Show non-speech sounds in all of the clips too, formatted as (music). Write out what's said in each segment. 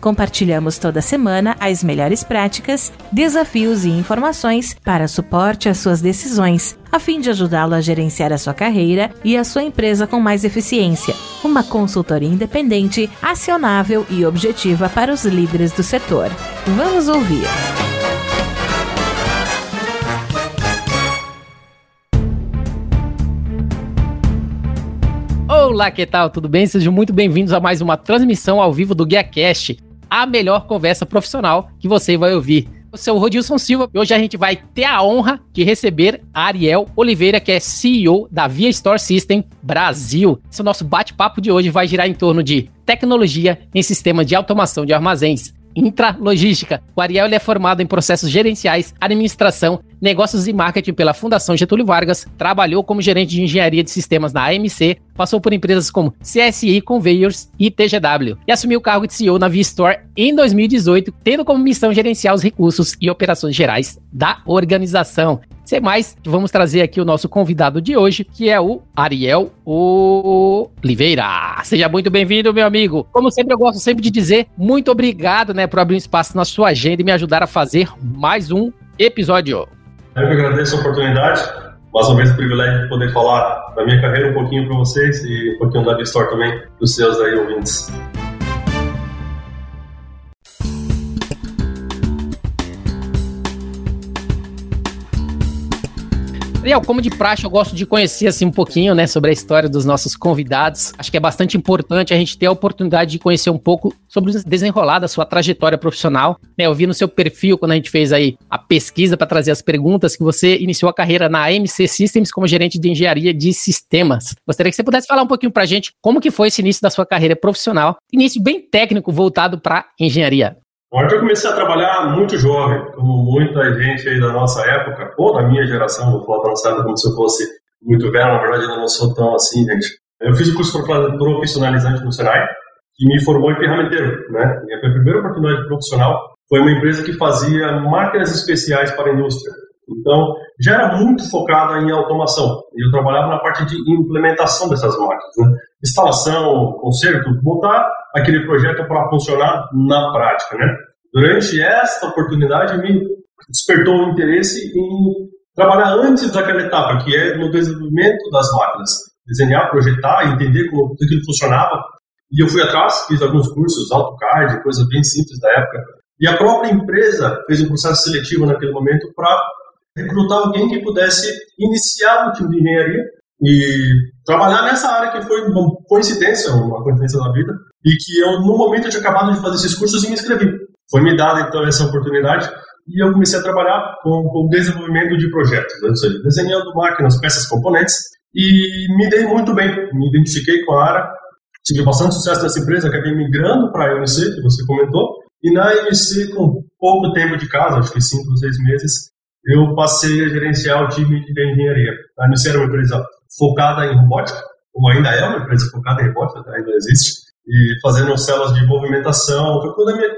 Compartilhamos toda semana as melhores práticas, desafios e informações para suporte às suas decisões, a fim de ajudá-lo a gerenciar a sua carreira e a sua empresa com mais eficiência. Uma consultoria independente, acionável e objetiva para os líderes do setor. Vamos ouvir. Olá, que tal? Tudo bem? Sejam muito bem-vindos a mais uma transmissão ao vivo do GuiaCast, a melhor conversa profissional que você vai ouvir. Eu sou o Rodilson Silva e hoje a gente vai ter a honra de receber a Ariel Oliveira, que é CEO da Via Store System Brasil. Esse é nosso bate-papo de hoje vai girar em torno de tecnologia em sistema de automação de armazéns, intralogística. O Ariel é formado em processos gerenciais, administração, negócios e marketing pela Fundação Getúlio Vargas, trabalhou como gerente de engenharia de sistemas na AMC, passou por empresas como CSI Conveyors e TGW e assumiu o cargo de CEO na V-Store em 2018, tendo como missão gerenciar os recursos e operações gerais da organização. Sem mais, vamos trazer aqui o nosso convidado de hoje, que é o Ariel Oliveira. Seja muito bem-vindo, meu amigo. Como sempre, eu gosto sempre de dizer muito obrigado, né, por abrir um espaço na sua agenda e me ajudar a fazer mais um episódio. Eu que agradeço a oportunidade. Mais uma vez, o privilégio de poder falar da minha carreira um pouquinho para vocês e um pouquinho da Store também, para os seus aí ouvintes. Ariel, como de praxe, eu gosto de conhecer assim um pouquinho, né, sobre a história dos nossos convidados. Acho que é bastante importante a gente ter a oportunidade de conhecer um pouco sobre o desenrolar da sua trajetória profissional. Né, eu vi no seu perfil quando a gente fez aí a pesquisa para trazer as perguntas que você iniciou a carreira na AMC Systems como gerente de engenharia de sistemas. Gostaria que você pudesse falar um pouquinho para a gente como que foi esse início da sua carreira profissional, início bem técnico voltado para engenharia. Ontem eu comecei a trabalhar muito jovem, como muita gente aí da nossa época, ou da minha geração, vou falar da nossa como se eu fosse muito velho, na verdade eu não sou tão assim, gente. Eu fiz o curso profissionalizante no Senai, que me formou em ferramenteiro, né? Minha primeira oportunidade profissional foi uma empresa que fazia máquinas especiais para a indústria. Então, já era muito focada em automação. Eu trabalhava na parte de implementação dessas máquinas. Né? Instalação, conserto, botar aquele projeto para funcionar na prática. Né? Durante esta oportunidade, me despertou o interesse em trabalhar antes daquela etapa, que é no desenvolvimento das máquinas. Desenhar, projetar, entender como aquilo funcionava. E eu fui atrás, fiz alguns cursos, AutoCAD, coisa bem simples da época. E a própria empresa fez um processo seletivo naquele momento para recrutar alguém que pudesse iniciar o time de engenharia e trabalhar nessa área que foi uma coincidência, uma coincidência da vida, e que eu, no momento, tinha acabado de fazer esses cursos e me inscrevi. Foi me dada, então, essa oportunidade e eu comecei a trabalhar com, com desenvolvimento de projetos, né? ou seja, desenhando máquinas, peças, componentes, e me dei muito bem, me identifiquei com a área, tive bastante sucesso nessa empresa, acabei migrando para a MC, que você comentou, e na MC, com pouco tempo de casa, acho que cinco ou seis meses, eu passei a gerenciar o time de engenharia. A MC era uma empresa focada em robótica, ou ainda é uma empresa focada em robótica, ainda existe, e fazendo células de movimentação. Foi quando a minha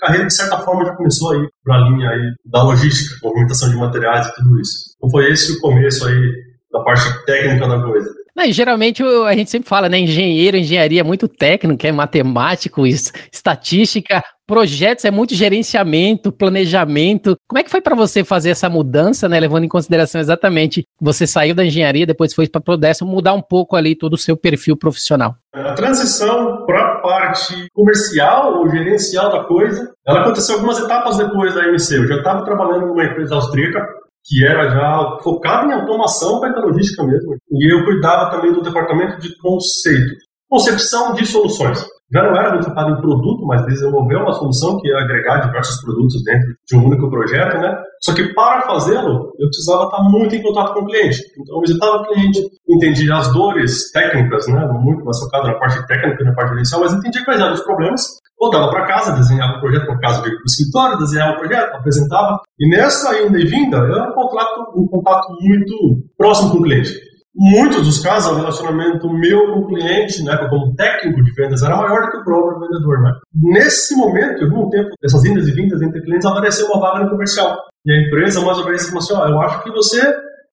carreira, de certa forma, já começou aí para a linha aí da logística, movimentação de materiais e tudo isso. Então foi esse o começo aí da parte técnica da coisa. Não, geralmente a gente sempre fala, né? Engenheiro, engenharia é muito técnico, é matemático, estatística, projetos é muito gerenciamento, planejamento. Como é que foi para você fazer essa mudança, né? Levando em consideração exatamente você saiu da engenharia, depois foi para a Prodessa, mudar um pouco ali todo o seu perfil profissional. A transição para a parte comercial ou gerencial da coisa, ela aconteceu algumas etapas depois da MC. Eu já estava trabalhando numa empresa austríaca que era já focado em automação tecnológica mesmo. E eu cuidava também do departamento de conceito, concepção de soluções. Já não era muito focado em produto, mas desenvolveu uma solução que ia agregar diversos produtos dentro de um único projeto, né? Só que para fazê-lo, eu precisava estar muito em contato com o cliente. Então, eu visitava o cliente, entendia as dores técnicas, né? Muito mais focado na parte técnica e na parte inicial, mas entendia quais eram os problemas voltava para casa, desenhava o projeto, por casa de escritório, desenhava o projeto, apresentava. E nessa ida e vinda, era um contato, um contato muito próximo com o cliente. muitos dos casos, o relacionamento meu com o cliente, né, como técnico de vendas, era maior do que o próprio vendedor. Né? Nesse momento, em algum tempo, dessas indas e vindas entre clientes, apareceu uma vaga no comercial. E a empresa, mais ou menos, falou assim: ó, eu acho que você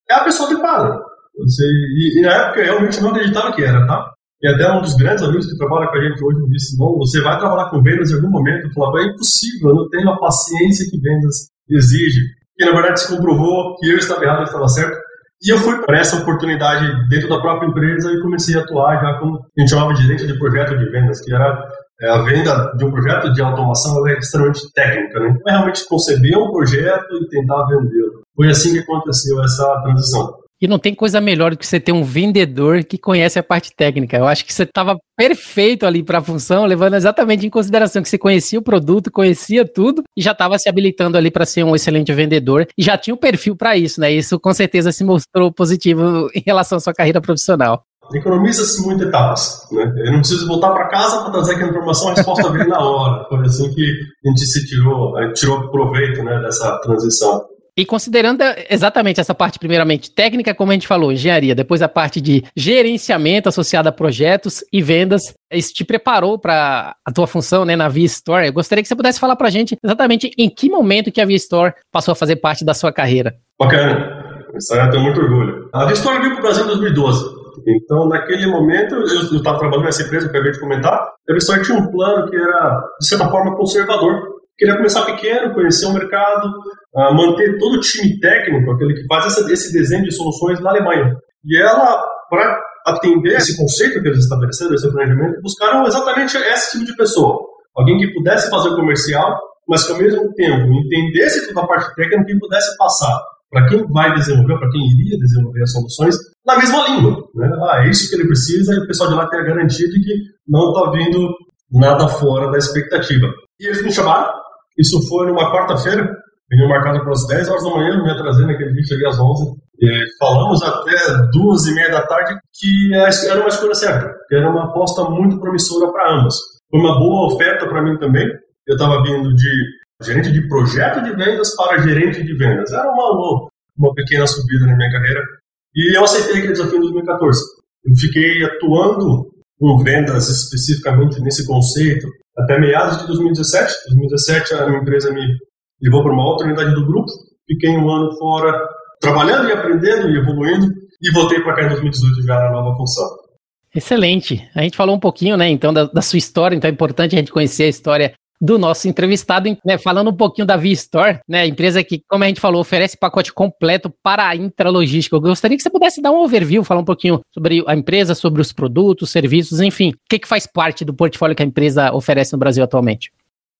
é a pessoa adequada. Você, e, e na época eu realmente não acreditava que era, tá? E até um dos grandes amigos que trabalha com a gente hoje me disse: não, você vai trabalhar com vendas em algum momento. Eu falava: é impossível, eu não tenho a paciência que vendas exige. E na verdade se comprovou que eu estava errado, eu estava certo. E eu fui para essa oportunidade dentro da própria empresa e comecei a atuar já como a gente chamava de gerente de projeto de vendas, que era é, a venda de um projeto de automação é extremamente técnica, né? Então, é realmente conceber um projeto e tentar vendê-lo. Foi assim que aconteceu essa transição. E não tem coisa melhor do que você ter um vendedor que conhece a parte técnica. Eu acho que você estava perfeito ali para a função, levando exatamente em consideração que você conhecia o produto, conhecia tudo e já estava se habilitando ali para ser um excelente vendedor e já tinha o um perfil para isso, né? Isso com certeza se mostrou positivo em relação à sua carreira profissional. Economiza-se muitas etapas, né? Eu não preciso voltar para casa para trazer aquela informação, a resposta vem na hora. Foi assim que a gente se tirou, a gente tirou proveito, né, dessa transição. E considerando exatamente essa parte, primeiramente, técnica, como a gente falou, engenharia, depois a parte de gerenciamento associada a projetos e vendas, isso te preparou para a tua função né, na Via Store. Eu gostaria que você pudesse falar para a gente exatamente em que momento que a Via Store passou a fazer parte da sua carreira. Bacana. Eu tenho muito orgulho. A Via Store veio para o Brasil em 2012. Então, naquele momento, eu estava trabalhando nessa empresa, eu acabei de comentar, a Via Store tinha um plano que era, de certa forma, conservador queria começar pequeno, conhecer o mercado, uh, manter todo o time técnico, aquele que faz esse desenho de soluções na Alemanha. E ela, para atender esse conceito que eles estabeleceram, esse planejamento, buscaram exatamente esse tipo de pessoa. Alguém que pudesse fazer comercial, mas que ao mesmo tempo entendesse toda a parte técnica e pudesse passar para quem vai desenvolver, para quem iria desenvolver as soluções, na mesma língua. Né? Ah, é isso que ele precisa e o pessoal de lá tem a garantia de que não está vindo nada fora da expectativa. E eles me chamaram, isso foi numa quarta-feira, venho marcado para as 10 horas da manhã, me atrasei naquele dia, cheguei às 11. E falamos até duas e meia da tarde que era uma escolha certa, que era uma aposta muito promissora para ambos. Foi uma boa oferta para mim também. Eu estava vindo de gerente de projeto de vendas para gerente de vendas. Era uma, uma pequena subida na minha carreira. E eu aceitei aquele desafio em 2014. Eu fiquei atuando com vendas especificamente nesse conceito até meados de 2017. 2017 a minha empresa me levou para uma outra unidade do grupo. Fiquei um ano fora trabalhando e aprendendo e evoluindo e voltei para cá em 2018 já na nova função. Excelente. A gente falou um pouquinho, né, então, da, da, sua história, então é importante a gente conhecer a história do nosso entrevistado, né, falando um pouquinho da V-Store, né, empresa que, como a gente falou, oferece pacote completo para a intralogística. Eu gostaria que você pudesse dar um overview, falar um pouquinho sobre a empresa, sobre os produtos, serviços, enfim, o que, que faz parte do portfólio que a empresa oferece no Brasil atualmente.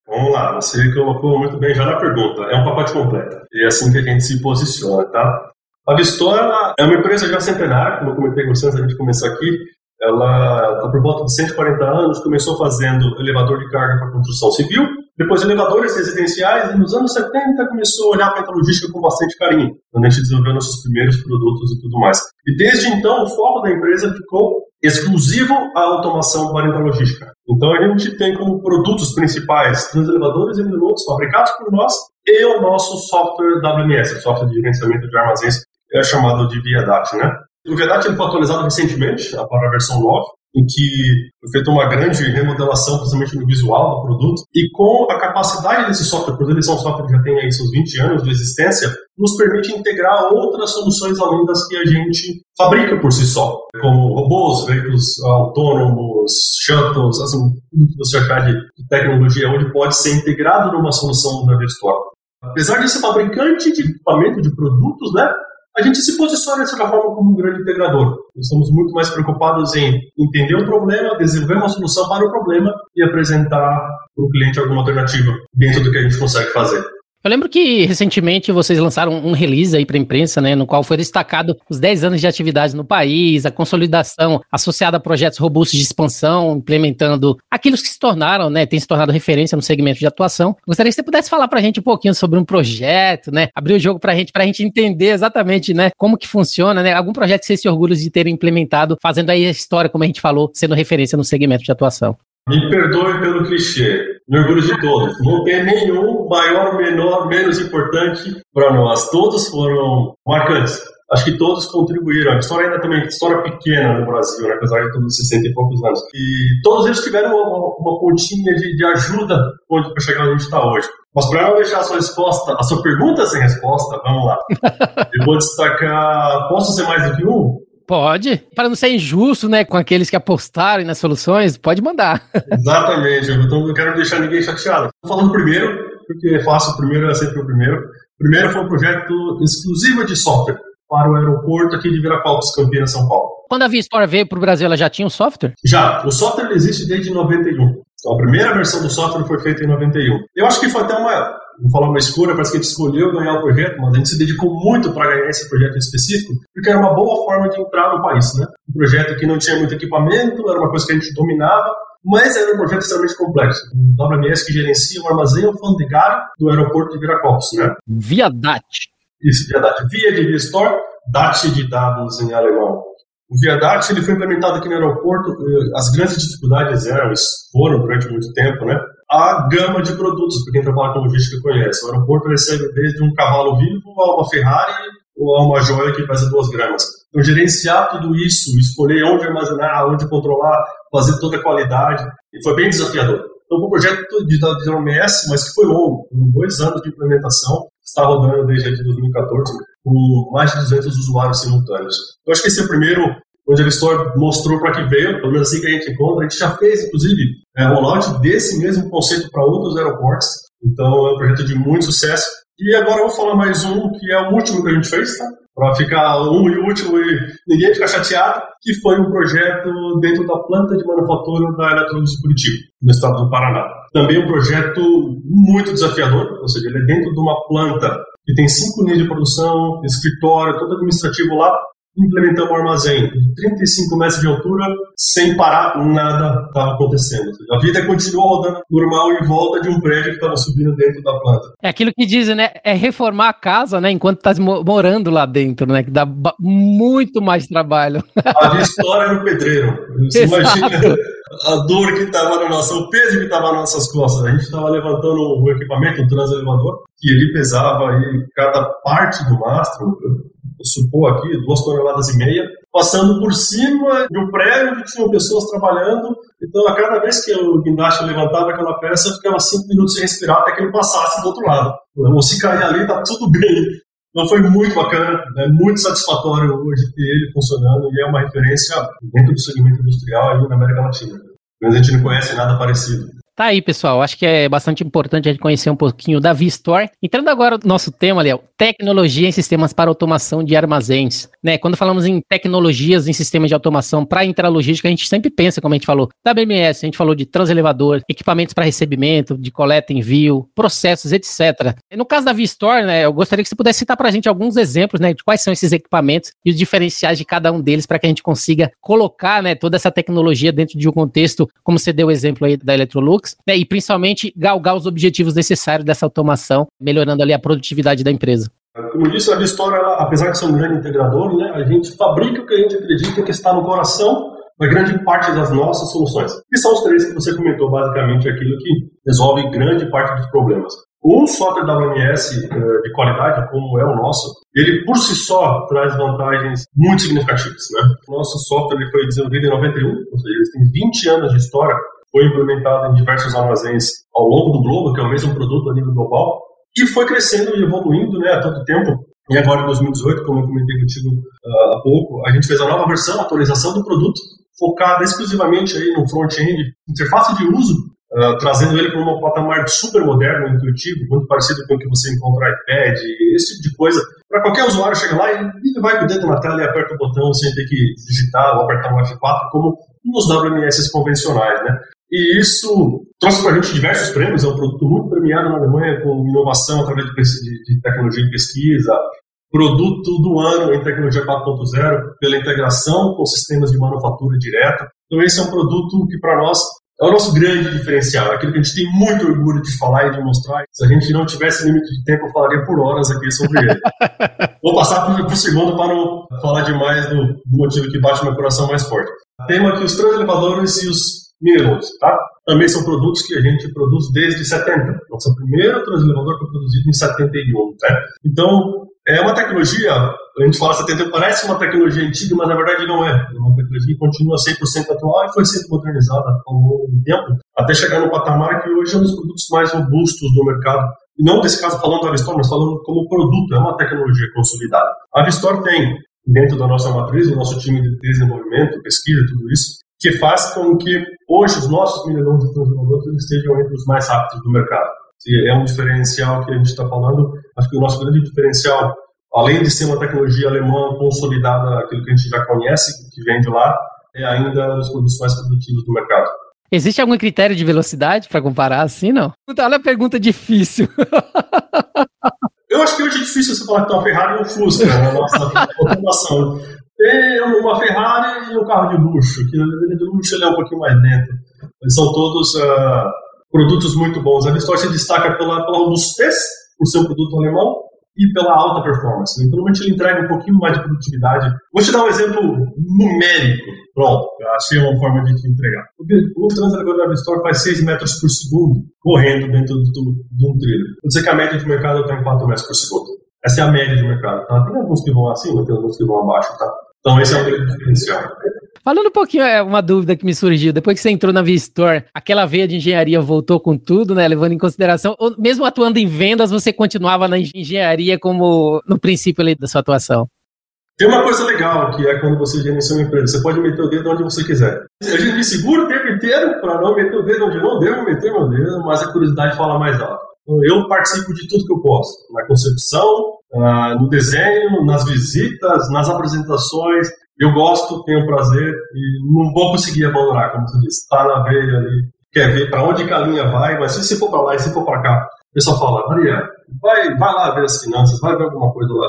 Vamos lá, você colocou muito bem já na pergunta. É um pacote completo. E é assim que a gente se posiciona, tá? A Vistora é uma empresa já centenária, como eu comentei com vocês antes de começar aqui. Ela está por volta de 140 anos, começou fazendo elevador de carga para construção civil, depois elevadores residenciais, e nos anos 70 começou a olhar para a logística com bastante carinho, quando a gente desenvolveu nossos primeiros produtos e tudo mais. E desde então, o foco da empresa ficou exclusivo à automação para a logística. Então a gente tem como produtos principais elevadores e minutos fabricados por nós e o nosso software WMS, software de gerenciamento de armazéns, é chamado de ViaDAT, né? O ViaDAT foi atualizado recentemente, para a versão 9, em que foi feita uma grande remodelação, principalmente no visual do produto, e com a capacidade desse software, porque ele é um software que já tem aí seus 20 anos de existência, nos permite integrar outras soluções além das que a gente fabrica por si só, como robôs, veículos autônomos, shuttles, assim, tudo que você achar de tecnologia, onde pode ser integrado numa solução da Vestor. Apesar de ser fabricante de equipamento, de produtos, né, a gente se posiciona dessa forma como um grande integrador. Estamos muito mais preocupados em entender o problema, desenvolver uma solução para o problema e apresentar para o cliente alguma alternativa dentro do que a gente consegue fazer. Eu lembro que recentemente vocês lançaram um release aí para a imprensa, né, no qual foi destacado os 10 anos de atividade no país, a consolidação associada a projetos robustos de expansão, implementando aqueles que se tornaram, né, tem se tornado referência no segmento de atuação. Gostaria que você pudesse falar para a gente um pouquinho sobre um projeto, né, abrir o jogo para a gente, para a gente entender exatamente, né, como que funciona, né, algum projeto que vocês se orgulham de terem implementado, fazendo aí a história, como a gente falou, sendo referência no segmento de atuação. Me perdoe pelo clichê, me orgulho de todos. Não tem nenhum maior, menor, menos importante para nós. Todos foram marcantes. acho que todos contribuíram. A história ainda também, história pequena no Brasil, né, apesar de todos 60 e poucos anos. E todos eles tiveram uma, uma pontinha de, de ajuda para chegar onde está hoje. Mas para não deixar a sua resposta, a sua pergunta sem resposta, vamos lá. (laughs) Eu vou destacar, posso ser mais do que um? Pode. Para não ser injusto, né, com aqueles que apostarem nas soluções, pode mandar. (laughs) Exatamente. Eu não quero deixar ninguém chateado. Vou falando primeiro, porque é fácil, o primeiro é sempre o primeiro. Primeiro foi um projeto exclusivo de software para o aeroporto aqui de Viracopos, Campinas, São Paulo. Quando a Vistor veio para o Brasil, ela já tinha um software? Já. O software existe desde 91. Então, a primeira versão do software foi feita em 91. Eu acho que foi até uma, vou falar uma escolha, parece que a gente escolheu ganhar o projeto, mas a gente se dedicou muito para ganhar esse projeto em específico, porque era uma boa forma de entrar no país, né? Um projeto que não tinha muito equipamento, era uma coisa que a gente dominava, mas era um projeto extremamente complexo. O WMS que gerencia o armazém alfandegário do aeroporto de Viracopos, né? Via DAT. Isso, via DAT. Via de Store, DAT de dados em alemão. O Viadat ele foi implementado aqui no aeroporto. Eh, as grandes dificuldades eram, foram durante muito tempo, né? A gama de produtos, para quem trabalha com logística conhece. O aeroporto recebe desde um cavalo vivo a uma Ferrari ou a uma joia que pesa duas gramas. Então, gerenciar tudo isso, escolher onde armazenar, onde controlar, fazer toda a qualidade, foi bem desafiador. Então, um projeto de, de OMS, mas que foi longo, dois anos de implementação, está rodando desde 2014, com mais de 200 usuários simultâneos. Eu acho que esse é o primeiro onde a Store mostrou para que veio, pelo menos assim que a gente encontra. A gente já fez, inclusive, é, rollout desse mesmo conceito para outros aeroportos. Então, é um projeto de muito sucesso. E agora eu vou falar mais um, que é o último que a gente fez, tá? Para ficar um e último e ninguém ficar chateado, que foi um projeto dentro da planta de manufatura da Eletrolux Curitiba, no estado do Paraná. Também um projeto muito desafiador, ou seja, ele é dentro de uma planta que tem cinco linhas de produção, escritório, todo administrativo lá, implementamos um armazém de 35 metros de altura, sem parar, nada estava acontecendo. A vida continuou rodando normal em volta de um prédio que estava subindo dentro da planta. É aquilo que dizem, né? É reformar a casa, né? Enquanto está morando lá dentro, né? Que dá muito mais trabalho. (laughs) A história era o pedreiro. Você imagina a dor que estava na nossa, o peso que estava nas nossas costas. A gente estava levantando o equipamento, o transelevador, que ele pesava aí cada parte do mastro, supor aqui, duas toneladas e meia, passando por cima de um prédio que tinham pessoas trabalhando. Então, a cada vez que o guindaste levantava aquela peça, ficava cinco minutos sem respirar até que ele passasse do outro lado. Ou se cair ali, tá tudo (laughs) bem. Então foi muito bacana, é muito satisfatório hoje ter ele funcionando e é uma referência dentro do segmento industrial aí na América Latina. Mas a gente não conhece nada parecido. Tá aí, pessoal. Acho que é bastante importante a gente conhecer um pouquinho da V-Store. Entrando agora no nosso tema, Léo, tecnologia em sistemas para automação de armazéns. Né? Quando falamos em tecnologias em sistemas de automação para intralogística, a gente sempre pensa, como a gente falou, WMS, a gente falou de transelevador, equipamentos para recebimento, de coleta, envio, processos, etc. No caso da V-Store, né, eu gostaria que você pudesse citar para a gente alguns exemplos né, de quais são esses equipamentos e os diferenciais de cada um deles para que a gente consiga colocar né, toda essa tecnologia dentro de um contexto, como você deu o exemplo aí da Electrolux, né, e principalmente galgar os objetivos necessários dessa automação, melhorando ali a produtividade da empresa. Como disse, a Vistória, apesar de ser um grande integrador, né, a gente fabrica o que a gente acredita que está no coração da grande parte das nossas soluções. E são os três que você comentou, basicamente, aquilo que resolve grande parte dos problemas. Um software WMS eh, de qualidade, como é o nosso, ele por si só traz vantagens muito significativas. Né? Nosso software foi desenvolvido em 91, ou seja, ele tem 20 anos de história foi implementado em diversos armazéns ao longo do globo, que é o mesmo produto a nível global, e foi crescendo e evoluindo né, a todo tempo. E agora, em 2018, como eu comentei contigo uh, há pouco, a gente fez a nova versão, atualização do produto, focada exclusivamente aí no front-end, interface de uso, uh, trazendo ele para um patamar super moderno, intuitivo, muito parecido com o que você encontra no iPad, esse tipo de coisa. Para qualquer usuário chegar lá e ele vai com o dedo na tela e aperta o botão sem ter que digitar ou apertar um F4, como nos WMS convencionais, né? E isso trouxe para a gente diversos prêmios. É um produto muito premiado na Alemanha com inovação através de, de, tecnologia de pesquisa. Produto do ano em tecnologia 4.0 pela integração com sistemas de manufatura direta. Então, esse é um produto que, para nós, é o nosso grande diferencial, aquilo que a gente tem muito orgulho de falar e de mostrar. Se a gente não tivesse limite de tempo, eu falaria por horas aqui sobre ele. (laughs) Vou passar para o segundo para não falar demais do, do motivo que bate meu coração mais forte. Tema que os transelevadores e os Minerals, tá? Também são produtos que a gente produz desde 70. Nosso primeiro transelevador foi produzido em 71, né? Então, é uma tecnologia a gente fala 70, parece uma tecnologia antiga, mas na verdade não é. É uma tecnologia que continua 100% atual e foi sendo modernizada ao longo do tempo, até chegar no patamar que hoje é um dos produtos mais robustos do mercado. E não desse caso falando da Avistor, mas falando como produto, é uma tecnologia consolidada. A Avistor tem, dentro da nossa matriz, o nosso time de desenvolvimento, pesquisa, tudo isso, que faz com que hoje os nossos mineradores e transformadores estejam entre os mais rápidos do mercado. E é um diferencial que a gente está falando. Acho que o nosso grande diferencial além de ser uma tecnologia alemã consolidada, aquilo que a gente já conhece, que vem de lá, é ainda um dos produtos mais produtivos do mercado. Existe algum critério de velocidade para comparar assim, não? Olha a pergunta difícil. (laughs) Eu acho que hoje é difícil você falar que tem uma Ferrari e um Fusca na nossa (laughs) população. Tem uma Ferrari e um carro de luxo, que de luxo ele é um pouquinho mais dentro. Eles são todos uh, produtos muito bons. A Vistor se destaca pela, pela robustez, por ser um produto alemão, e pela alta performance. Então, normalmente ele entrega um pouquinho mais de produtividade. Vou te dar um exemplo numérico. Pronto, achei uma forma de te entregar. O transatlântico da Store faz 6 metros por segundo correndo dentro de um trilho. Vou dizer que a média de mercado está em 4 metros por segundo. Essa é a média de mercado. Tá? Tem alguns que vão acima, tem alguns que vão abaixo. Tá? Então, esse é o grande diferencial. Falando um pouquinho, é uma dúvida que me surgiu. Depois que você entrou na Vistor, aquela veia de engenharia voltou com tudo, né? Levando em consideração, ou mesmo atuando em vendas, você continuava na engenharia como no princípio ali da sua atuação? Tem uma coisa legal que é quando você gerencia uma empresa. Você pode meter o dedo onde você quiser. A gente me segura o tempo inteiro para não meter o dedo onde não devo meter meu dedo, mas a curiosidade fala mais alto. Então, eu participo de tudo que eu posso. Na concepção, ah, no desenho, nas visitas, nas apresentações. Eu gosto, tenho prazer e não vou conseguir abandonar, como você disse. Está na veia ali, quer ver para onde que a linha vai, mas se você for para lá e se for para cá, o pessoal fala, Maria, vai, vai lá ver as finanças, vai ver alguma coisa lá,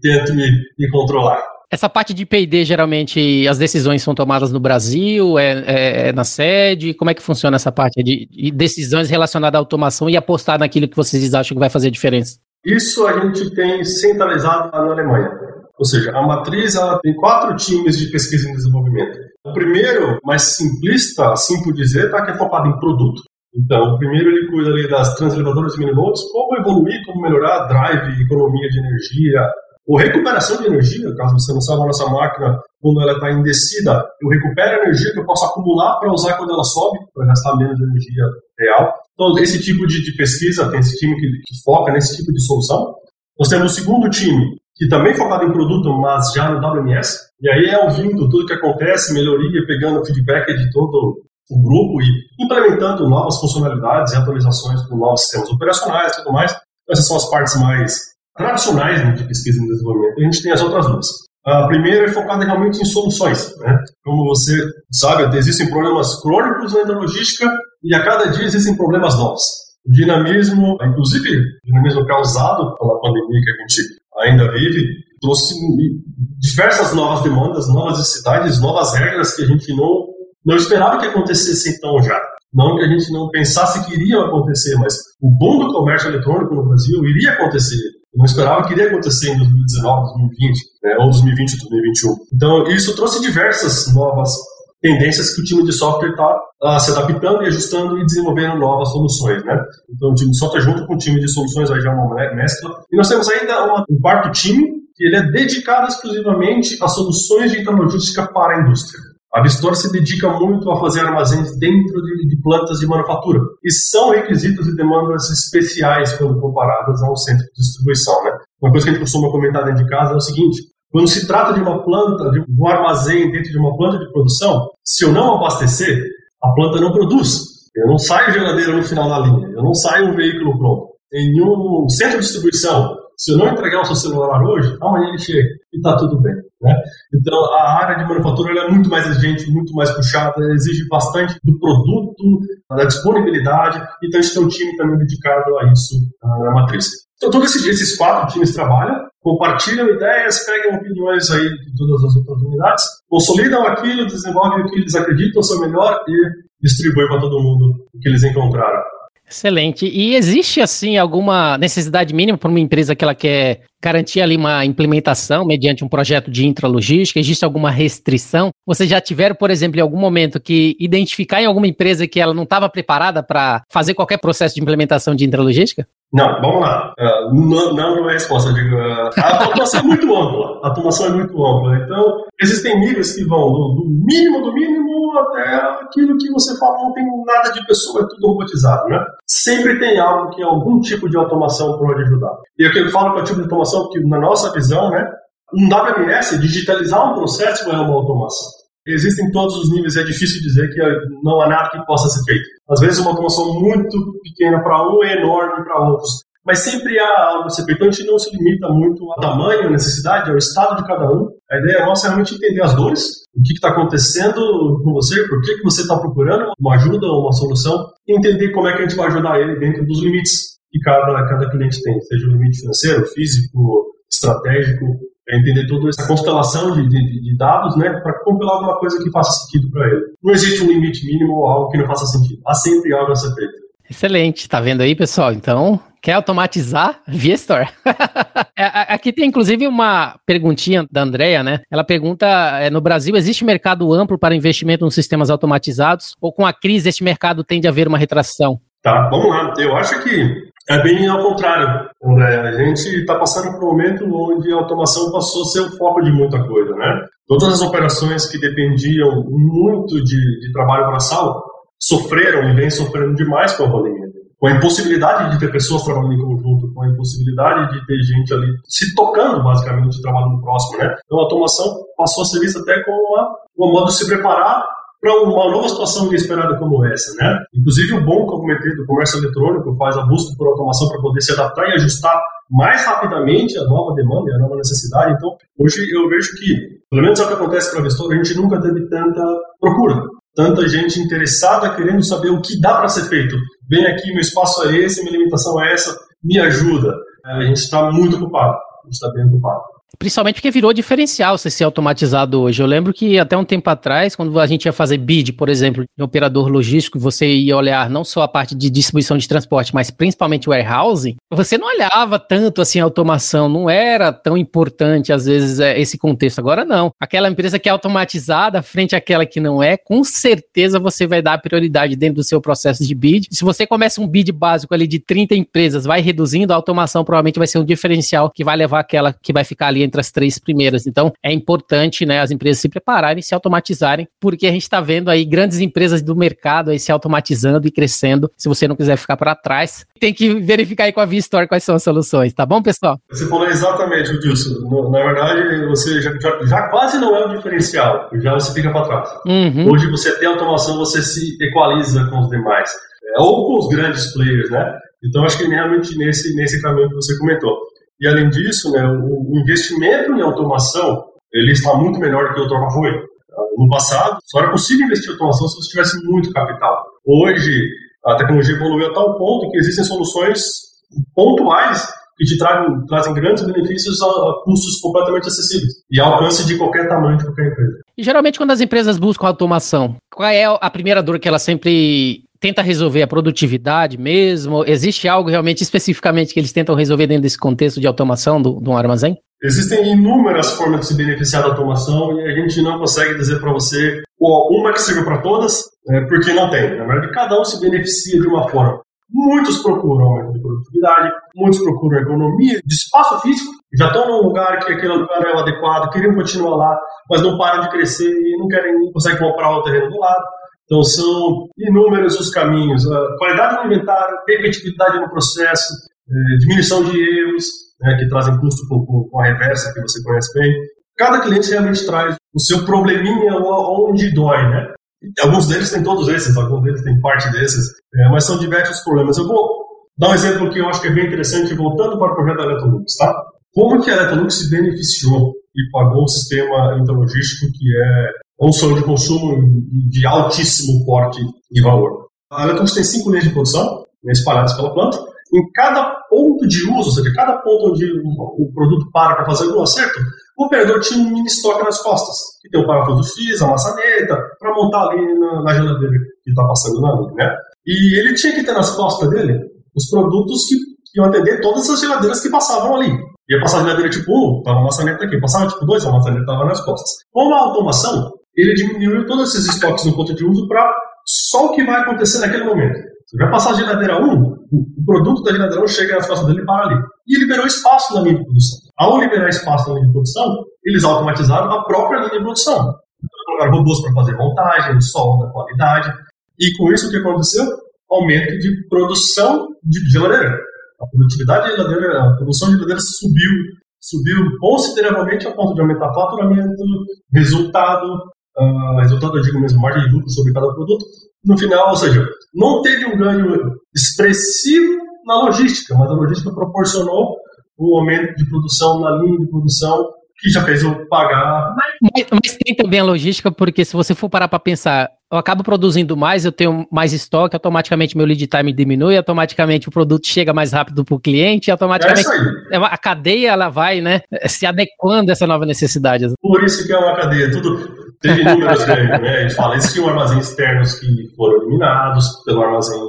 tento me, me controlar. Essa parte de P&D, geralmente, as decisões são tomadas no Brasil, é, é, é, na sede? Como é que funciona essa parte de, de, decisões relacionadas à automação e apostar naquilo que vocês acham que vai fazer diferença? Isso a gente tem centralizado na Alemanha. Ou seja, a matriz ela tem quatro times de pesquisa e desenvolvimento. O primeiro, mais simplista, assim por dizer, tá, que é focado em produto. Então, o primeiro ele cuida ali das translevadoras e miniloads, como evoluir, como melhorar drive, economia de energia, ou recuperação de energia, caso você não saiba a nossa máquina, quando ela está em descida, eu recupero a energia que eu posso acumular para usar quando ela sobe, para gastar menos energia real. Então, esse tipo de, de pesquisa, tem esse time que, que, foca nesse tipo de solução. Nós temos o segundo time, que também é focado em produto, mas já no WMS, e aí é ouvindo tudo que acontece, melhoria, pegando feedback de todo o grupo e implementando novas funcionalidades e atualizações com novos sistemas operacionais e tudo mais. Essas são as partes mais tradicionais né, de pesquisa e desenvolvimento. A gente tem as outras duas. A primeira é focada realmente em soluções. Né? Como você sabe, existem problemas crônicos na logística e a cada dia existem problemas novos. O dinamismo, inclusive o dinamismo causado pela pandemia que a gente ainda vive, trouxe diversas novas demandas, novas necessidades, novas regras que a gente não, não esperava que acontecessem então já. Não que a gente não pensasse que iriam acontecer, mas o boom do comércio eletrônico no Brasil iria acontecer. Eu não esperava que iria acontecer em 2019, 2020, né, ou 2020 ou 2021. Então, isso trouxe diversas novas tendências que o time de software está uh, se adaptando e ajustando e desenvolvendo novas soluções, né? Então, o time de software junto com o time de soluções aí já é uma mescla. E nós temos ainda uma, um quarto time que ele é dedicado exclusivamente a soluções de intralogística para a indústria. A Vistor se dedica muito a fazer armazéns dentro de, de, plantas de manufatura. E são requisitos e demandas especiais quando comparadas a um centro de distribuição. Né? Uma coisa que a gente costuma comentar dentro de casa é o seguinte: quando se trata de uma planta, de um armazém dentro de uma planta de produção, se eu não abastecer, a planta não produz. Eu não saio geladeira no final da linha, eu não saio um veículo pronto. Em um centro de distribuição, se eu não entregar o seu celular hoje, amanhã ele chega e está tudo bem. Né? Então, a área de manufatura é muito mais exigente, muito mais puxada, exige bastante do produto, da disponibilidade, então a gente tem um time também dedicado a isso na matriz. Então, todos esses, esses quatro times trabalham, compartilham ideias, pegam opiniões aí de todas as outras unidades, consolidam aquilo, desenvolvem o que eles acreditam ser melhor e distribuem para todo mundo o que eles encontraram. Excelente. E existe, assim, alguma necessidade mínima para uma empresa que ela quer garantir ali uma implementação mediante um projeto de intralogística? Existe alguma restrição? Vocês já tiveram, por exemplo, em algum momento que identificar em alguma empresa que ela não estava preparada para fazer qualquer processo de implementação de intralogística? Não, vamos lá. Uh, não, não é a resposta. Digo, uh, a automação é muito ampla. A automação é muito ampla. Então, existem níveis que vão do, do, mínimo do mínimo até aquilo que você fala, não tem nada de pessoa, é tudo robotizado, né? Sempre tem algo que algum tipo de automação pode ajudar. E aqui eu falo que é o tipo de automação que, na nossa visão, né, um WMS, digitalizar um processo é uma automação. Existem todos os níveis, é difícil dizer que não há nada que possa ser feito. Às vezes uma automação muito pequena para um é enorme para outros. Mas sempre há algo a ser feito. Então a gente não se limita muito ao tamanho, à necessidade, ao estado de cada um. A ideia nossa é realmente entender as dores, o que está acontecendo com você, por que, que você está procurando uma ajuda ou uma solução, e entender como é que a gente vai ajudar ele dentro dos limites que cada, cada cliente tem, seja o limite financeiro, físico, estratégico, é entender toda essa constelação de, de, de dados, né, para compilar alguma coisa que faça sentido para ele. Não existe um limite mínimo ou algo que não faça sentido. Há sempre algo a ser feito. Excelente, tá vendo aí, pessoal? Então, quer automatizar? Via Store. (laughs) É, aqui tem inclusive uma perguntinha da Andrea, né? Ela pergunta: é, no Brasil existe mercado amplo para investimento nos sistemas automatizados? Ou com a crise este mercado tende a haver uma retração? Tá, vamos lá. Eu acho que é bem ao contrário, André. A gente está passando por um momento onde a automação passou a ser o foco de muita coisa, né? Todas as operações que dependiam muito de, de trabalho braçal sofreram e vêm sofrendo demais com a pandemia. Com a impossibilidade de ter pessoas trabalhando em conjunto, com a impossibilidade de ter gente ali se tocando, basicamente, trabalhando próximo, né? Então a automação passou a ser vista até como uma, uma modo de se preparar para uma nova situação inesperada como essa, né? Inclusive o bom comentei do comércio eletrônico faz a busca por automação para poder se adaptar e ajustar mais rapidamente a nova demanda e a nova necessidade. Então, hoje eu vejo que, pelo menos é o que acontece para a Vestor, a gente nunca teve tanta procura, tanta gente interessada querendo saber o que dá para ser feito. Vem aqui, meu espaço é esse, minha limitação é essa, me ajuda. A gente está muito ocupado, a gente está bem ocupado. Principalmente porque virou diferencial ser automatizado hoje. Eu lembro que até um tempo atrás, quando a gente ia fazer bid, por exemplo, de operador logístico, você ia olhar não só a parte de distribuição de transporte, mas principalmente warehousing, você não olhava tanto assim a automação, não era tão importante às vezes é, esse contexto. Agora não. Aquela empresa que é automatizada frente àquela que não é, com certeza você vai dar prioridade dentro do seu processo de bid. Se você começa um bid básico ali de 30 empresas, vai reduzindo, a automação provavelmente vai ser um diferencial que vai levar aquela que vai ficar ali entre as três primeiras. Então, é importante, né, as empresas se prepararem, se automatizarem, porque a gente está vendo aí grandes empresas do mercado aí se automatizando e crescendo. Se você não quiser ficar para trás, tem que verificar aí com a V-Store quais são as soluções, tá bom, pessoal? Você falou exatamente disso. Na verdade, você já, já, já, quase não é um diferencial, já você fica para trás. Uhum. Hoje você tem automação, você se equaliza com os demais. É, ou com os grandes players, né? Então, acho que realmente nesse, nesse caminho que você comentou. E além disso, né, o investimento em automação ele está muito melhor do que o outrora foi. No passado, só era possível investir em automação se você tivesse muito capital. Hoje, a tecnologia evoluiu a tal ponto que existem soluções pontuais que te trazem, trazem grandes benefícios a, custos completamente acessíveis e alcance de qualquer tamanho de qualquer empresa. E geralmente quando as empresas buscam automação, qual é a primeira dor que ela sempre tenta resolver a produtividade mesmo? Existe algo realmente especificamente que eles tentam resolver dentro desse contexto de automação do, do armazém? Existem inúmeras formas de se beneficiar da automação e a gente não consegue dizer para você uma que sirva para todas, é, porque não tem. Na verdade, cada um se beneficia de uma forma. Muitos procuram aumento de produtividade, muitos procuram economia de espaço físico, já estão num lugar que aquele lugar é o adequado, queriam continuar lá, mas não param de crescer e não querem, não conseguem comprar o terreno do lado. Então, são inúmeros os caminhos. A qualidade do inventário, repetitividade no processo, é, diminuição de erros, né, que trazem custo com, a reversa, que você conhece bem. Cada cliente realmente traz o seu probleminha onde dói, né? Alguns deles têm todos esses, alguns deles têm parte desses, é, mas são diversos problemas. Eu vou dar um exemplo que eu acho que é bem interessante, voltando para o projeto da Electrolux, tá? Como que a Electrolux se beneficiou e pagou um sistema interlogístico que é um sonho de consumo de altíssimo porte e valor. A Electrolux tem cinco linhas de produção espalhadas pela planta. Em cada ponto de uso, ou seja, cada ponto onde o produto para para fazer algum acerto, o operador tinha um mini estoque nas costas, que tem o parafuso X, a maçaneta, para montar ali na, na geladeira que está passando na linha, né? E ele tinha que ter nas costas dele os produtos que, que iam atender todas as geladeiras que passavam ali. Ia passar a geladeira tipo 1, tava a maçaneta aqui. Passava tipo 2, a maçaneta tava nas costas. Com a automação, ele diminuiu todos esses estoques no ponto de uso para só o que vai acontecer naquele momento. Você vai passar a geladeira 1, o produto da geladeira 1 chega nas costas dele e para ali. E liberou espaço na linha de produção. Ao liberar espaço na linha de produção, eles automatizaram a própria linha de produção. Então, colocaram robôs para fazer montagem, solda, qualidade. E com isso, o que aconteceu? Aumento de produção de geladeira. A produtividade de geladeira, a produção de geladeira subiu, subiu consideravelmente a ponto de aumentar faturamento, resultado, uh, resultado, eu digo mesmo, margem de lucro sobre cada produto. No final, ou seja, não teve um ganho expressivo na logística, mas a logística proporcionou um aumento de produção na linha de produção que já fez eu pagar. Mas, mas, tem também a logística, porque se você for parar para pensar, eu acabo produzindo mais, eu tenho mais estoque, automaticamente meu lead time diminui, automaticamente o produto chega mais rápido para o cliente, automaticamente é a cadeia ela vai, né, se adequando a essa nova necessidade. Por isso que é uma cadeia, tudo teve números grandes, né? A gente fala, existiam armazéns externos que foram eliminados pelo armazém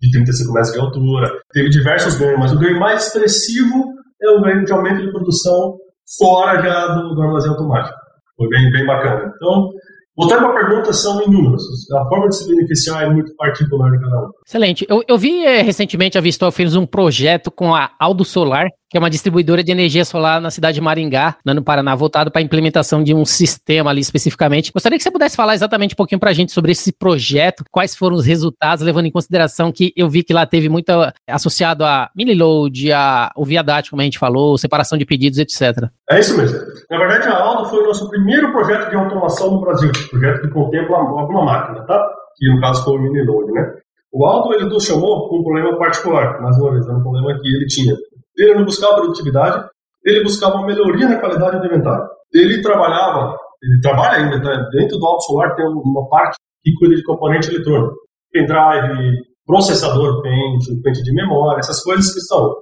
de 35 metros de altura, teve diversos ganhos, mas o ganho mais expressivo é o ganho de aumento de produção fora já do, do armazém automático. Foi bem, bem bacana. Então, Voltando a pergunta, são inúmeras. A forma de se beneficiar é muito particular de cada um. Excelente. Eu, eu vi é, recentemente a Vistol fez um projeto com a Aldo Solar, que é uma distribuidora de energia solar na cidade de Maringá, no Paraná, voltado para a implementação de um sistema ali especificamente. Gostaria que você pudesse falar exatamente um pouquinho para a gente sobre esse projeto, quais foram os resultados, levando em consideração que eu vi que lá teve muito associado a mini load, a o viadate, como a gente falou, separação de pedidos, etc. É isso mesmo. Na verdade, a Aldo foi o nosso primeiro projeto de automação no Brasil, projeto que contempla alguma máquina, tá? Que no caso foi o mini load, né? O Aldo ele nos chamou com um problema particular, mais uma vez, era um problema que ele tinha. Ele não buscava produtividade, ele buscava uma melhoria na qualidade do inventário. Ele trabalhava, ele trabalha ainda, né? dentro do Alto Solar tem uma parte que cuida de componente eletrônico. Pendrive, processador pente, pente de memória, essas coisas que são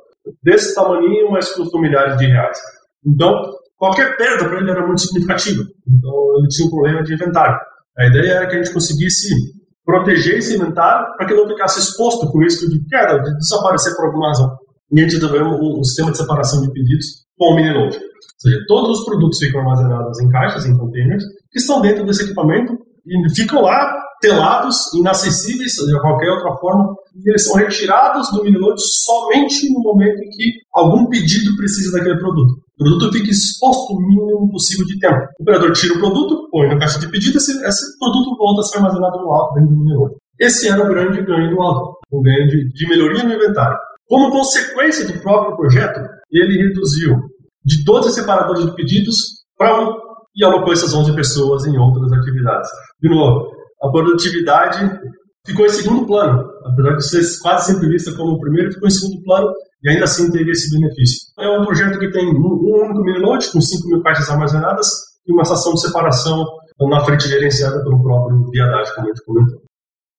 desse tamanho, mas custam milhares de reais. Então, qualquer perda para ele era muito significativa. Então, ele tinha um problema de inventário. A ideia era que a gente conseguisse proteger esse inventário para que não ficasse exposto com risco de queda, de desaparecer por alguma razão e a gente desenvolveu um, um, sistema de separação de pedidos com o mini-load. Ou seja, todos os produtos ficam armazenados em caixas, em containers, que estão dentro desse equipamento e ficam lá telados, inacessíveis de qualquer outra forma, e eles são retirados do mini-load somente no momento em que algum pedido precisa daquele produto. O produto fica exposto o mínimo possível de tempo. O operador tira o produto, põe na caixa de pedido, esse, esse produto volta a ser armazenado no alto dentro do mini-load. Esse era o grande ganho do alto, um ganho de, de melhoria no inventário. Como consequência do próprio projeto, ele reduziu de 12 separadores de pedidos para um e alocou essas 11 pessoas em outras atividades. De novo, a produtividade ficou em segundo plano, apesar de ser quase sempre vista como o primeiro, ficou em segundo plano e ainda assim teve esse benefício. É um projeto que tem um único mini-load com 5 mil caixas armazenadas e uma estação de separação na frente gerenciada pelo próprio Viadade, como a gente comentou.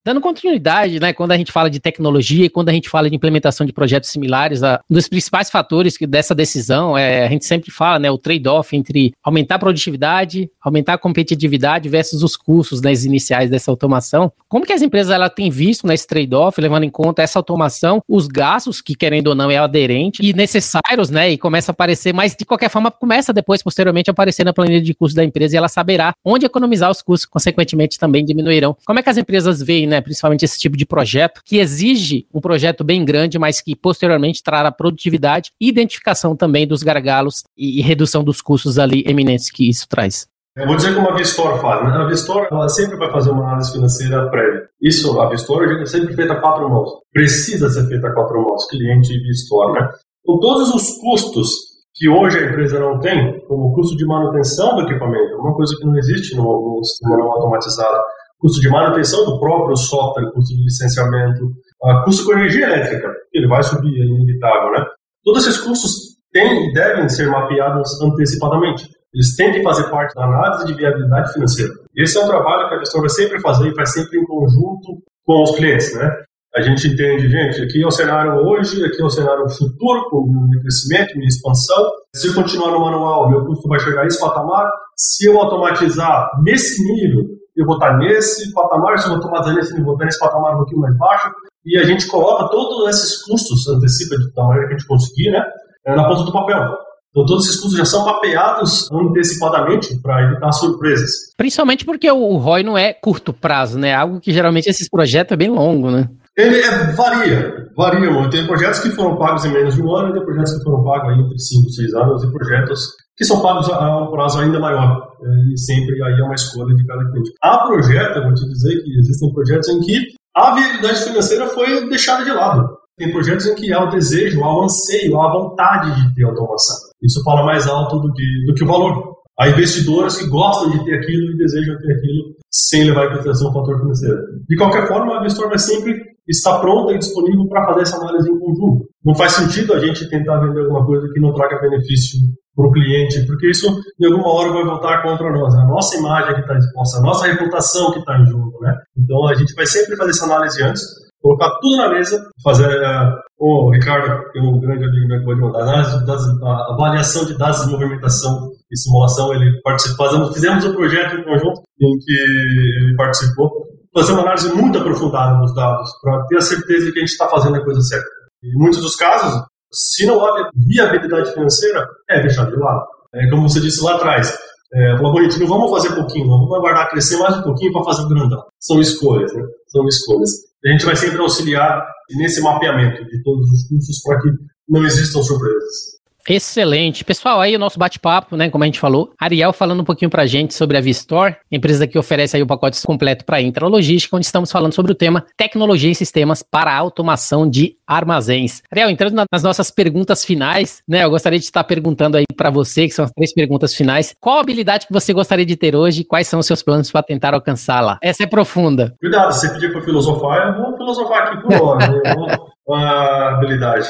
Dando continuidade, né, quando a gente fala de tecnologia e quando a gente fala de implementação de projetos similares, a, um dos principais fatores que dessa decisão é, a gente sempre fala, né, o trade-off entre aumentar a produtividade, aumentar a competitividade versus os custos né, iniciais dessa automação. Como que as empresas ela têm visto nesse trade-off, levando em conta essa automação, os gastos que querendo ou não é aderente e necessários, né, e começa a aparecer, mas de qualquer forma começa depois posteriormente a aparecer na planilha de custos da empresa e ela saberá onde economizar os custos, consequentemente também diminuirão. Como é que as empresas veem, né, né, principalmente esse tipo de projeto, que exige um projeto bem grande, mas que posteriormente trará produtividade e identificação também dos gargalos e, e redução dos custos ali eminentes que isso traz. Eu vou dizer como a Vistor faz. Né? A Vistor ela sempre vai fazer uma análise financeira prévia. Isso, a Vistor é sempre feita a quatro mãos. Precisa ser feita a quatro mãos, cliente e Vistor. Né? Então, todos os custos que hoje a empresa não tem, como o custo de manutenção do equipamento, uma coisa que não existe no, no sistema não automatizado, custo de manutenção do próprio software, custo de licenciamento, uh, custo com energia elétrica, ele vai subir, é inevitável, né? Todos esses custos têm e devem ser mapeados antecipadamente. Eles têm que fazer parte da análise de viabilidade financeira. Esse é um trabalho que a gestora sempre fazer e faz sempre em conjunto com os clientes, né? A gente entende, gente, aqui é o cenário hoje, aqui é o cenário futuro, com meu crescimento, minha expansão. Se eu continuar no manual, meu custo vai chegar a esse patamar. Se eu automatizar nesse nível, eu vou estar nesse patamar, se eu vou tomar nesse nível, vou estar nesse patamar um pouquinho mais baixo. E a gente coloca todos esses custos, antecipa da maneira que a gente conseguir, né? é, na ponta do papel. Então, todos esses custos já são mapeados antecipadamente para evitar surpresas. Principalmente porque o ROI não é curto prazo, né? Algo que geralmente esses projetos é bem longo, né? Ele é, varia, varia muito. Tem projetos que foram pagos em menos de um ano, tem projetos que foram pagos entre 5 e 6 anos, e projetos que são pagos a um prazo ainda maior. É, e sempre aí é uma escolha de cada cliente. Há projetos, eu vou te dizer que existem projetos em que a viabilidade financeira foi deixada de lado. Tem projetos em que há o desejo, há o anseio, há a vontade de ter automação. Isso fala mais alto do que, do que o valor. Há investidores que gostam de ter aquilo e desejam ter aquilo sem levar em consideração o fator financeiro. De qualquer forma, a investor vai sempre estar pronta e disponível para fazer essa análise em conjunto. Não faz sentido a gente tentar vender alguma coisa que não traga benefício para o cliente, porque isso em alguma hora vai voltar contra nós. É a nossa imagem que está exposta, a nossa reputação que está em jogo. Né? Então a gente vai sempre fazer essa análise antes, colocar tudo na mesa, fazer. Uh, o Ricardo, que é um grande amigo meu pode mandar, a avaliação de dados de movimentação e simulação. Ele participou, fizemos um projeto em conjunto em que ele participou, fazer uma análise muito aprofundada dos dados, para ter a certeza de que a gente está fazendo a coisa certa. Em muitos dos casos, se não há viabilidade financeira, é deixar de lado. É como você disse lá atrás, é, bonitinho, vamos fazer pouquinho, vamos aguardar crescer mais um pouquinho para fazer o grandão. São escolhas, né? São escolhas. A gente vai sempre auxiliar nesse mapeamento de todos os cursos para que não existam surpresas. Excelente. Pessoal, aí o nosso bate-papo, né, como a gente falou, Ariel falando um pouquinho pra gente sobre a Vistor, empresa que oferece aí o pacote completo para intralogística, onde estamos falando sobre o tema tecnologia e sistemas para automação de armazéns. Ariel, entrando nas nossas perguntas finais, né, eu gostaria de estar perguntando aí para você, que são as três perguntas finais, qual habilidade que você gostaria de ter hoje e quais são os seus planos para tentar alcançá-la? Essa é profunda. Cuidado, você pedir para filosofar, eu vou filosofar aqui por hora, né? uma (laughs) habilidade.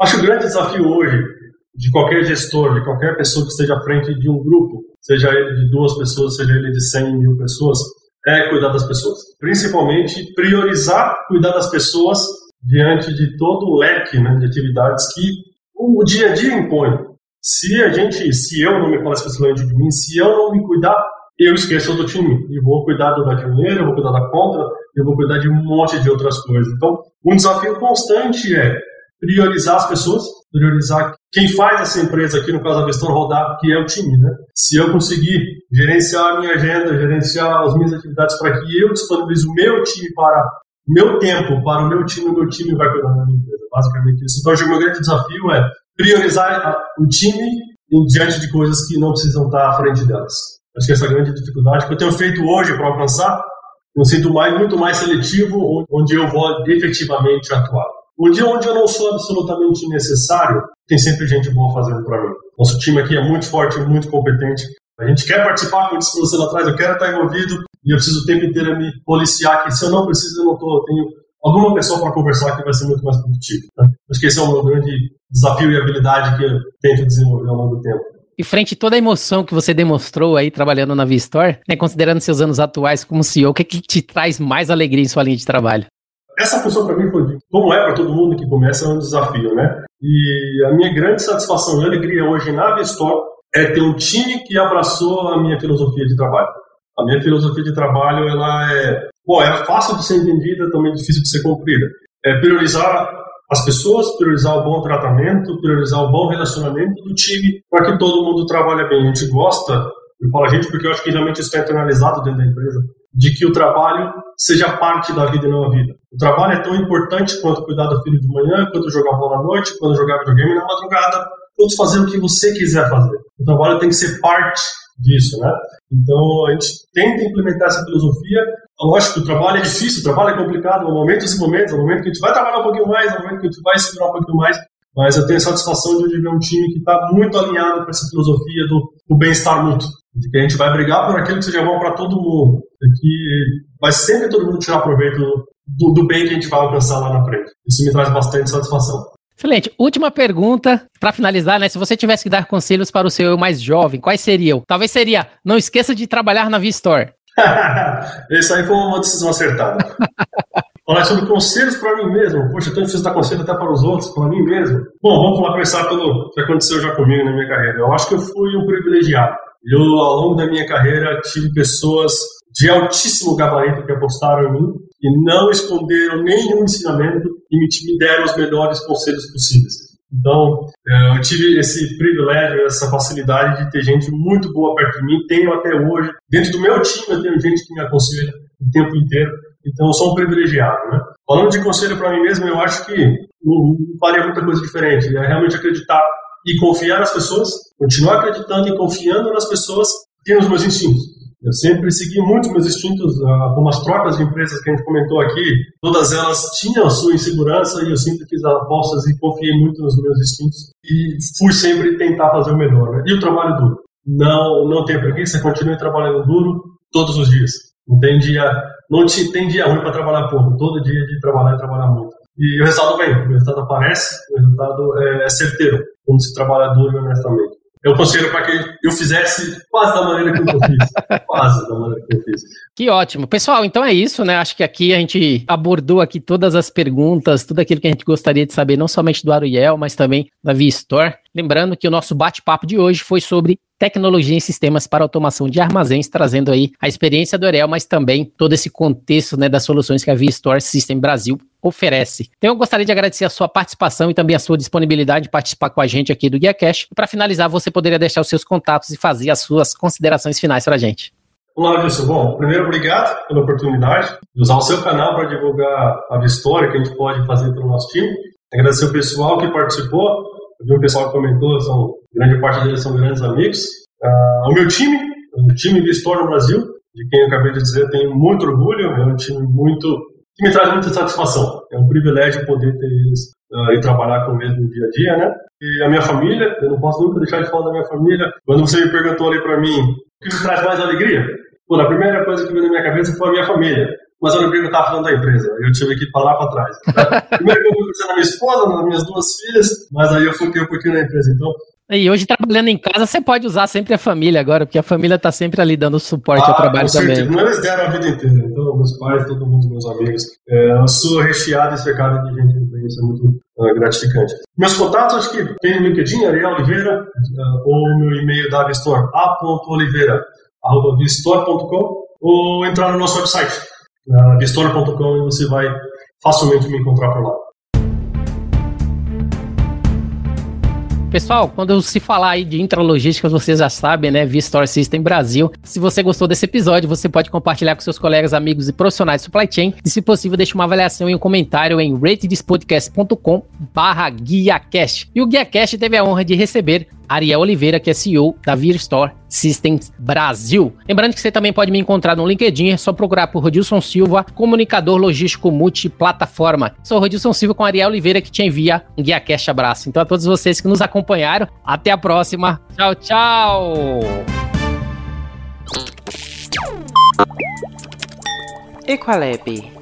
Acho que o grande desafio hoje de qualquer gestor, de qualquer pessoa que esteja à frente de um grupo, seja ele de duas pessoas, seja ele de 100 mil pessoas, é cuidar das pessoas. Principalmente priorizar cuidar das pessoas diante de todo o leque né, de atividades que o dia a dia impõe. Se a gente, se eu não me exclusivamente de mim, se eu não me cuidar, eu esqueço do time e vou cuidar do dinheiro, eu vou cuidar da conta, eu vou cuidar de um monte de outras coisas. Então, um desafio constante é priorizar as pessoas, priorizar quem faz essa empresa aqui, no caso da Vestor, rodar, que é o time, né? Se eu conseguir gerenciar a minha agenda, gerenciar as minhas atividades para que eu disponibilize o meu time para o meu tempo, para o meu time, o meu time vai cuidar da minha empresa. Basicamente isso. Então, o meu grande desafio é priorizar o time diante de coisas que não precisam estar à frente delas. Acho que essa é a grande dificuldade que eu tenho feito hoje para alcançar, eu sinto mais, muito mais seletivo onde eu vou efetivamente atuar. O dia onde eu não sou absolutamente necessário, tem sempre gente boa fazendo para mim. Nosso time aqui é muito forte, muito competente. A gente quer participar, como disse você lá atrás, eu quero estar envolvido e eu preciso o tempo inteiro me policiar que se eu não preciso, eu não tô, eu tenho alguma pessoa para conversar que vai ser muito mais produtivo. Né? Acho que esse é o meu grande desafio e habilidade que eu tento desenvolver ao longo do tempo. E frente a toda a emoção que você demonstrou aí trabalhando na V-Store, né, considerando seus anos atuais como CEO, o que, é que te traz mais alegria em sua linha de trabalho? essa função para mim foi, como é para todo mundo que começa, é um desafio, né? E a minha grande satisfação e alegria hoje na Vistor é ter um time que abraçou a minha filosofia de trabalho. A minha filosofia de trabalho, ela é, bom, é fácil de ser entendida, também difícil de ser cumprida. É priorizar as pessoas, priorizar o bom tratamento, priorizar o bom relacionamento do time para que todo mundo trabalhe bem. A gente gosta, eu falo a gente porque eu acho que realmente isso está internalizado dentro da empresa, de que o trabalho seja parte da vida e não a vida. O trabalho é tão importante quanto cuidar do filho de manhã, quanto jogar bola à noite, quanto jogar videogame na madrugada, quanto fazer o que você quiser fazer. O trabalho tem que ser parte disso, né? Então a gente tenta implementar essa filosofia. Lógico que o trabalho é difícil, o trabalho é complicado, há momentos e momentos, há momentos que a gente vai trabalhar um pouquinho mais, há momentos que a gente vai segurar um pouquinho mais, mas eu tenho a satisfação de ver um time que está muito alinhado com essa filosofia do, do bem-estar mútuo de que a gente vai brigar por aquilo que seja bom para todo mundo, e que vai sempre todo mundo tirar proveito do, do, bem que a gente vai alcançar lá na frente. Isso me traz bastante satisfação. Excelente. Última pergunta, para finalizar, né? Se você tivesse que dar conselhos para o seu eu mais jovem, quais seriam? Talvez seria, não esqueça de trabalhar na V-Store. (laughs) Isso aí foi uma decisão acertada. (laughs) Falar sobre conselhos para mim mesmo. Poxa, eu tenho que dar conselho até para os outros, para mim mesmo. Bom, vamos lá começar pelo que aconteceu já comigo na minha carreira. Eu acho que eu fui um privilegiado. Eu, ao longo da minha carreira, tive pessoas de altíssimo gabarito que apostaram em mim e não esconderam nenhum ensinamento e me deram os melhores conselhos possíveis. Então, é, eu tive esse privilégio, essa facilidade de ter gente muito boa perto de mim, tenho até hoje. Dentro do meu time, eu tenho gente que me aconselha o tempo inteiro. Então, eu sou um privilegiado, né? Falando de conselho para mim mesmo, eu acho que não faria muita coisa diferente. É realmente acreditar e confiar nas pessoas, continuar acreditando e confiando nas pessoas e nos meus instintos. Eu sempre segui muito meus instintos, ah, como as trocas de empresas que a gente comentou aqui, todas elas tinham a sua insegurança e eu sempre fiz apostas e confiei muito nos meus instintos e fui sempre tentar fazer o melhor. Né? E o trabalho duro. Não, não tem preguiça, continue trabalhando duro todos os dias. Não tem dia, não tem dia ruim para trabalhar pouco. Todo dia de trabalhar e trabalhar muito. E o resultado vem, o resultado aparece, o resultado é, é certeiro quando se trabalha duro e honestamente. Eu conselho para que eu fizesse quase da maneira que eu fiz. (laughs) quase da maneira que eu fiz. Que ótimo. Pessoal, então é isso, né? Acho que aqui a gente abordou aqui todas as perguntas, tudo aquilo que a gente gostaria de saber, não somente do Ariel, mas também da V-Store. Lembrando que o nosso bate-papo de hoje foi sobre tecnologia em sistemas para automação de armazéns, trazendo aí a experiência do Ariel, mas também todo esse contexto né, das soluções que a V-Store System Brasil oferece. Então eu gostaria de agradecer a sua participação e também a sua disponibilidade de participar com a gente aqui do Guia. Para finalizar, você poderia deixar os seus contatos e fazer as suas considerações finais para a gente. Olá, Wilson. Bom, primeiro, obrigado pela oportunidade de usar o seu canal para divulgar a história que a gente pode fazer para o nosso time. Agradecer o pessoal que participou, o pessoal que comentou, são, grande parte deles são grandes amigos. Uh, o meu time, o time Vistor no Brasil, de quem eu acabei de dizer, tenho muito orgulho, é um time muito que me traz muita satisfação. É um privilégio poder ter eles uh, e trabalhar com eles no dia a dia, né? E a minha família, eu não posso nunca deixar de falar da minha família. Quando você me perguntou ali para mim, o que me traz mais alegria? Pô, a primeira coisa que veio na minha cabeça foi a minha família. Mas eu lembrei que eu estava falando da empresa. Eu tive que falar para trás. (laughs) Primeiro que eu pensei na minha esposa, nas minhas duas filhas, mas aí eu foquei um pouquinho na empresa. Então, e hoje, trabalhando em casa, você pode usar sempre a família agora, porque a família está sempre ali dando suporte ah, ao trabalho também. Não eles deram a vida inteira. Então, meus pais, todo mundo, meus amigos. É, eu sou recheado e cercado de gente que conhece, é muito uh, gratificante. Meus contatos, acho que tem no LinkedIn, Ariel Oliveira, uh, ou meu e-mail da Vistor, a.oliveira.vistor.com, ou entrar no nosso website, uh, vistor.com, e você vai facilmente me encontrar por lá. Pessoal, quando se falar aí de intralogística, vocês já sabem, né? V-Store System Brasil. Se você gostou desse episódio, você pode compartilhar com seus colegas, amigos e profissionais de supply chain. E se possível, deixe uma avaliação e um comentário em ratedespodcast.com barra GuiaCast. E o GuiaCast teve a honra de receber Ariel Oliveira, que é CEO da Virstore Systems Brasil. Lembrando que você também pode me encontrar no LinkedIn, é só procurar por Rodilson Silva, comunicador logístico multiplataforma. Sou Rodilson Silva com Ariel Oliveira, que te envia um Guia Cash abraço. Então a todos vocês que nos acompanharam, até a próxima. Tchau, tchau! Equalab